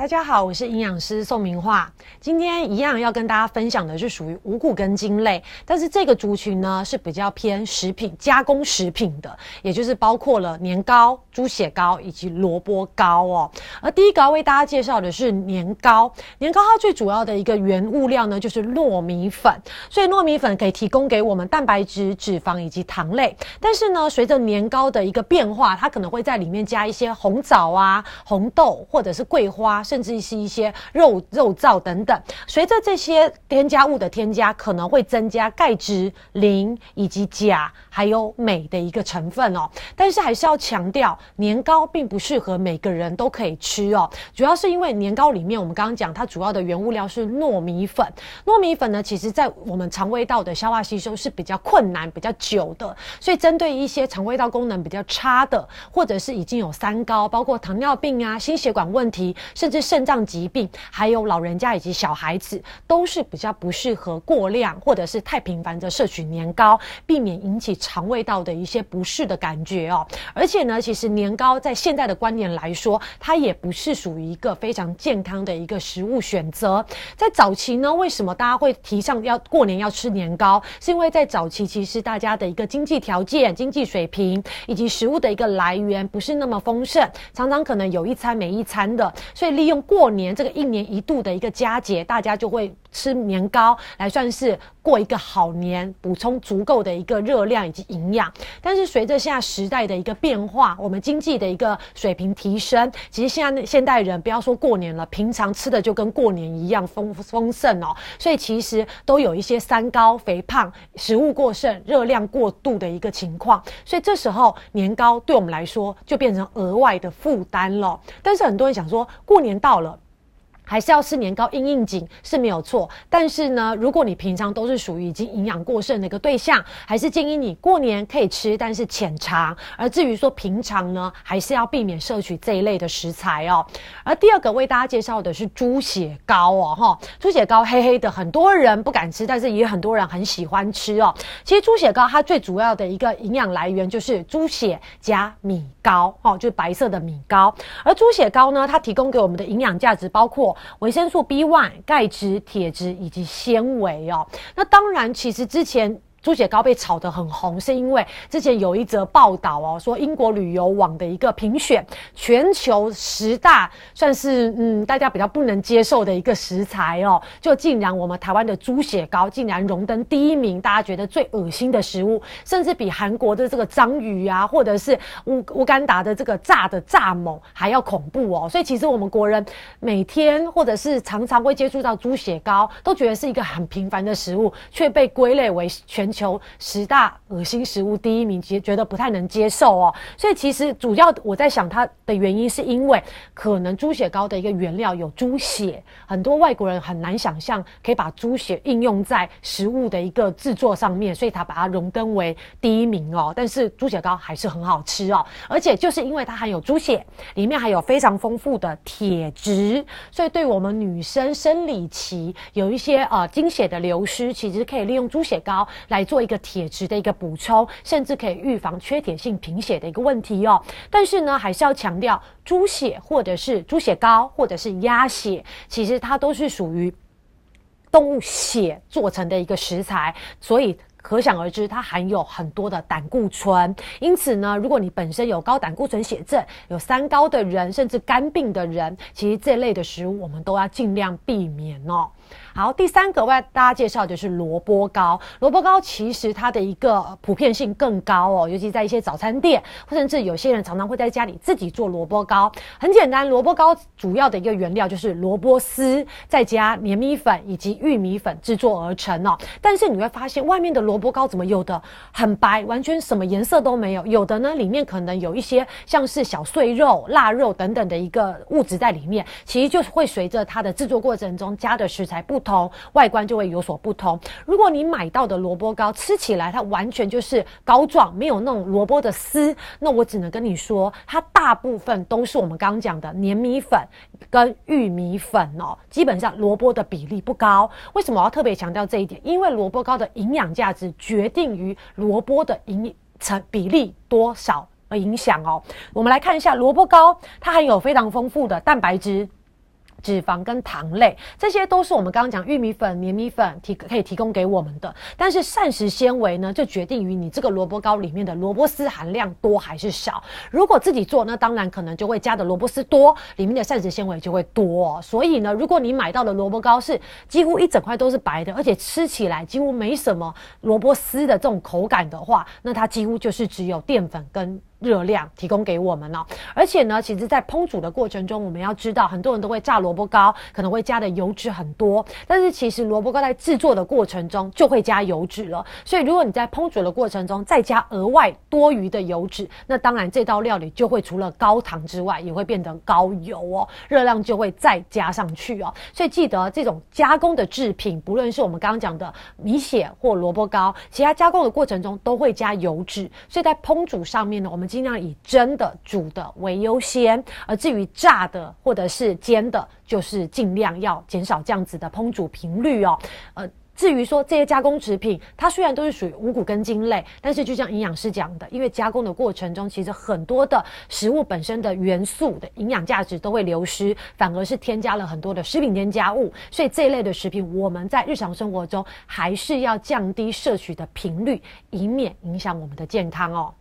大家好，我是营养师宋明化。今天一样要跟大家分享的是属于五谷根茎类，但是这个族群呢是比较偏食品加工食品的，也就是包括了年糕、猪血糕以及萝卜糕哦。而第一个要为大家介绍的是年糕，年糕它最主要的一个原物料呢就是糯米粉，所以糯米粉可以提供给我们蛋白质、脂肪以及糖类。但是呢，随着年糕的一个变化，它可能会在里面加一些红枣啊、红豆或者是桂花。甚至是一些肉肉燥等等，随着这些添加物的添加，可能会增加钙质、磷以及钾还有镁的一个成分哦。但是还是要强调，年糕并不适合每个人都可以吃哦。主要是因为年糕里面，我们刚刚讲它主要的原物料是糯米粉。糯米粉呢，其实在我们肠胃道的消化吸收是比较困难、比较久的。所以针对一些肠胃道功能比较差的，或者是已经有三高，包括糖尿病啊、心血管问题，甚至肾脏疾病，还有老人家以及小孩子，都是比较不适合过量或者是太频繁的摄取年糕，避免引起肠胃道的一些不适的感觉哦。而且呢，其实年糕在现在的观念来说，它也不是属于一个非常健康的一个食物选择。在早期呢，为什么大家会提倡要过年要吃年糕？是因为在早期其实大家的一个经济条件、经济水平以及食物的一个来源不是那么丰盛，常常可能有一餐没一餐的，所以利用过年这个一年一度的一个佳节，大家就会吃年糕来算是过一个好年，补充足够的一个热量以及营养。但是随着现在时代的一个变化，我们经济的一个水平提升，其实现在现代人不要说过年了，平常吃的就跟过年一样丰丰盛哦。所以其实都有一些三高、肥胖、食物过剩、热量过度的一个情况。所以这时候年糕对我们来说就变成额外的负担了。但是很多人想说。过年到了。还是要吃年糕应应景是没有错，但是呢，如果你平常都是属于已经营养过剩的一个对象，还是建议你过年可以吃，但是浅尝。而至于说平常呢，还是要避免摄取这一类的食材哦。而第二个为大家介绍的是猪血糕哦，哈，猪血糕黑黑的，很多人不敢吃，但是也很多人很喜欢吃哦。其实猪血糕它最主要的一个营养来源就是猪血加米糕，哦，就是白色的米糕。而猪血糕呢，它提供给我们的营养价值包括。维生素 B one、钙质、铁质以及纤维哦，那当然，其实之前。猪血糕被炒得很红，是因为之前有一则报道哦，说英国旅游网的一个评选全球十大算是嗯大家比较不能接受的一个食材哦，就竟然我们台湾的猪血糕竟然荣登第一名，大家觉得最恶心的食物，甚至比韩国的这个章鱼啊，或者是乌乌干达的这个炸的蚱蜢还要恐怖哦。所以其实我们国人每天或者是常常会接触到猪血糕，都觉得是一个很平凡的食物，却被归类为全。求十大恶心食物第一名，其实觉得不太能接受哦。所以其实主要我在想它的原因，是因为可能猪血糕的一个原料有猪血，很多外国人很难想象可以把猪血应用在食物的一个制作上面，所以他把它荣登为第一名哦。但是猪血糕还是很好吃哦，而且就是因为它含有猪血，里面还有非常丰富的铁质，所以对我们女生生理期有一些呃经血的流失，其实可以利用猪血糕来。做一个铁质的一个补充，甚至可以预防缺铁性贫血的一个问题哦。但是呢，还是要强调，猪血或者是猪血糕或者是鸭血，其实它都是属于动物血做成的一个食材，所以可想而知，它含有很多的胆固醇。因此呢，如果你本身有高胆固醇血症、有三高的人，甚至肝病的人，其实这类的食物我们都要尽量避免哦。好，第三个为大家介绍的就是萝卜糕。萝卜糕其实它的一个普遍性更高哦，尤其在一些早餐店，甚至有些人常常会在家里自己做萝卜糕。很简单，萝卜糕主要的一个原料就是萝卜丝，再加黏米粉以及玉米粉制作而成哦。但是你会发现，外面的萝卜糕怎么有的很白，完全什么颜色都没有；有的呢，里面可能有一些像是小碎肉、腊肉等等的一个物质在里面。其实就会随着它的制作过程中加的食材不。同外观就会有所不同。如果你买到的萝卜糕吃起来它完全就是膏状，没有那种萝卜的丝，那我只能跟你说，它大部分都是我们刚刚讲的黏米粉跟玉米粉哦。基本上萝卜的比例不高。为什么我要特别强调这一点？因为萝卜糕的营养价值决定于萝卜的营成比例多少而影响哦。我们来看一下萝卜糕，它含有非常丰富的蛋白质。脂肪跟糖类，这些都是我们刚刚讲玉米粉、黏米粉提可以提供给我们的。但是膳食纤维呢，就决定于你这个萝卜糕里面的萝卜丝含量多还是少。如果自己做，那当然可能就会加的萝卜丝多，里面的膳食纤维就会多。所以呢，如果你买到的萝卜糕是几乎一整块都是白的，而且吃起来几乎没什么萝卜丝的这种口感的话，那它几乎就是只有淀粉跟。热量提供给我们哦，而且呢，其实，在烹煮的过程中，我们要知道，很多人都会炸萝卜糕，可能会加的油脂很多。但是，其实萝卜糕在制作的过程中就会加油脂了。所以，如果你在烹煮的过程中再加额外多余的油脂，那当然这道料理就会除了高糖之外，也会变得高油哦，热量就会再加上去哦。所以，记得这种加工的制品，不论是我们刚刚讲的米血或萝卜糕，其他加工的过程中都会加油脂。所以在烹煮上面呢，我们尽量以蒸的、煮的为优先，而至于炸的或者是煎的，就是尽量要减少这样子的烹煮频率哦。呃，至于说这些加工食品，它虽然都是属于五谷根茎类，但是就像营养师讲的，因为加工的过程中，其实很多的食物本身的元素的营养价值都会流失，反而是添加了很多的食品添加物。所以这一类的食品，我们在日常生活中还是要降低摄取的频率，以免影响我们的健康哦。